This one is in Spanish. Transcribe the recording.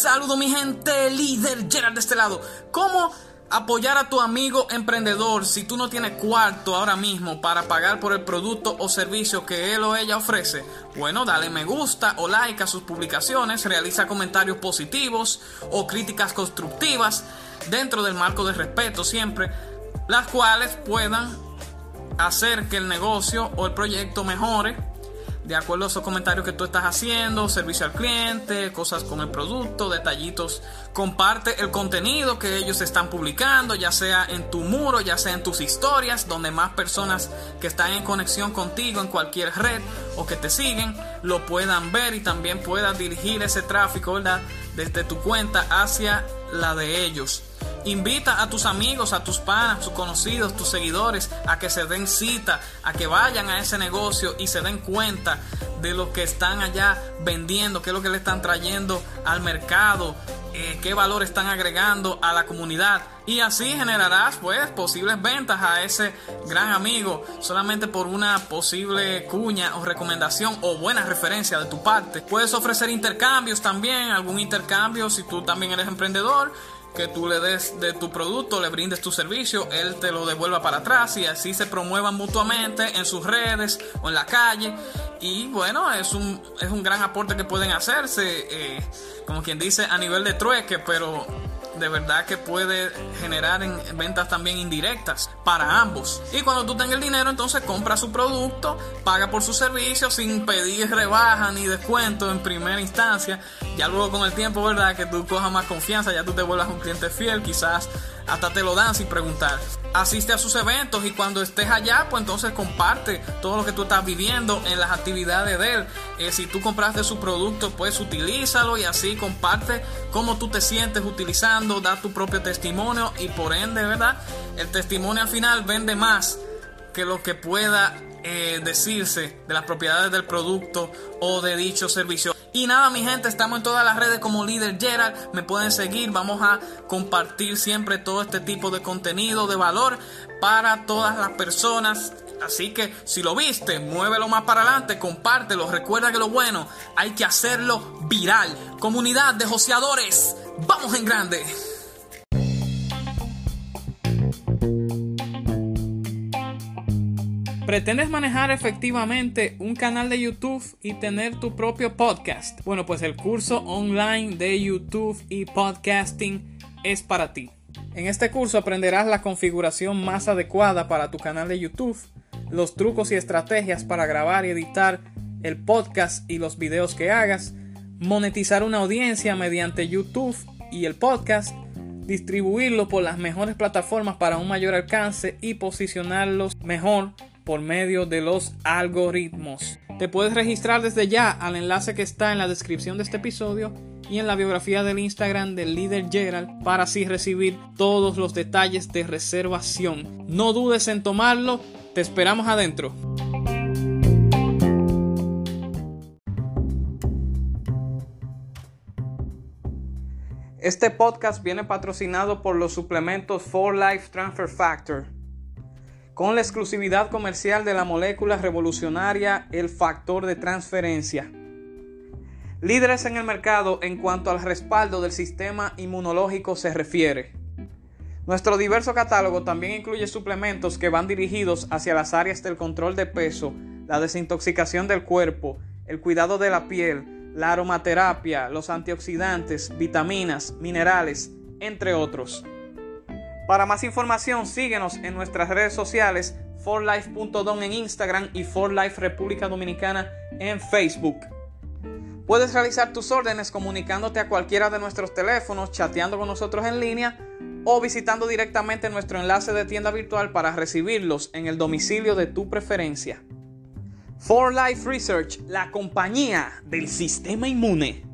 Saludo mi gente, líder Gerard de este lado. ¿Cómo apoyar a tu amigo emprendedor si tú no tienes cuarto ahora mismo para pagar por el producto o servicio que él o ella ofrece? Bueno, dale me gusta o like a sus publicaciones, realiza comentarios positivos o críticas constructivas dentro del marco de respeto siempre, las cuales puedan hacer que el negocio o el proyecto mejore de acuerdo a esos comentarios que tú estás haciendo, servicio al cliente, cosas con el producto, detallitos. Comparte el contenido que ellos están publicando, ya sea en tu muro, ya sea en tus historias, donde más personas que están en conexión contigo en cualquier red o que te siguen lo puedan ver y también puedas dirigir ese tráfico, ¿verdad? Desde tu cuenta hacia la de ellos. Invita a tus amigos, a tus panas, tus conocidos, tus seguidores a que se den cita, a que vayan a ese negocio y se den cuenta de lo que están allá vendiendo, qué es lo que le están trayendo al mercado, eh, qué valor están agregando a la comunidad. Y así generarás pues posibles ventas a ese gran amigo solamente por una posible cuña o recomendación o buena referencia de tu parte. Puedes ofrecer intercambios también, algún intercambio si tú también eres emprendedor que tú le des de tu producto, le brindes tu servicio, él te lo devuelva para atrás y así se promuevan mutuamente en sus redes o en la calle. Y bueno, es un, es un gran aporte que pueden hacerse, eh, como quien dice, a nivel de trueque, pero de verdad que puede generar en ventas también indirectas para ambos. Y cuando tú tengas el dinero, entonces compra su producto, paga por su servicio sin pedir rebaja ni descuento en primera instancia. Ya luego con el tiempo, ¿verdad? Que tú cojas más confianza, ya tú te vuelvas un cliente fiel, quizás hasta te lo dan sin preguntar. Asiste a sus eventos y cuando estés allá, pues entonces comparte todo lo que tú estás viviendo en las actividades de él. Eh, si tú compraste su producto, pues utilízalo y así comparte cómo tú te sientes utilizando, da tu propio testimonio y por ende, ¿verdad? El testimonio al final vende más que lo que pueda eh, decirse de las propiedades del producto o de dicho servicio. Y nada, mi gente, estamos en todas las redes como líder Gerald. Me pueden seguir. Vamos a compartir siempre todo este tipo de contenido de valor para todas las personas. Así que si lo viste, muévelo más para adelante, compártelo. Recuerda que lo bueno hay que hacerlo viral. Comunidad de joseadores, vamos en grande. ¿Pretendes manejar efectivamente un canal de YouTube y tener tu propio podcast? Bueno, pues el curso online de YouTube y podcasting es para ti. En este curso aprenderás la configuración más adecuada para tu canal de YouTube, los trucos y estrategias para grabar y editar el podcast y los videos que hagas, monetizar una audiencia mediante YouTube y el podcast, distribuirlo por las mejores plataformas para un mayor alcance y posicionarlos mejor por medio de los algoritmos. Te puedes registrar desde ya al enlace que está en la descripción de este episodio y en la biografía del Instagram del líder Gerald para así recibir todos los detalles de reservación. No dudes en tomarlo, te esperamos adentro. Este podcast viene patrocinado por los suplementos For Life Transfer Factor con la exclusividad comercial de la molécula revolucionaria, el factor de transferencia. Líderes en el mercado en cuanto al respaldo del sistema inmunológico se refiere. Nuestro diverso catálogo también incluye suplementos que van dirigidos hacia las áreas del control de peso, la desintoxicación del cuerpo, el cuidado de la piel, la aromaterapia, los antioxidantes, vitaminas, minerales, entre otros. Para más información, síguenos en nuestras redes sociales, forlife.don en Instagram y forlife República Dominicana en Facebook. Puedes realizar tus órdenes comunicándote a cualquiera de nuestros teléfonos, chateando con nosotros en línea o visitando directamente nuestro enlace de tienda virtual para recibirlos en el domicilio de tu preferencia. For Life Research, la compañía del sistema inmune.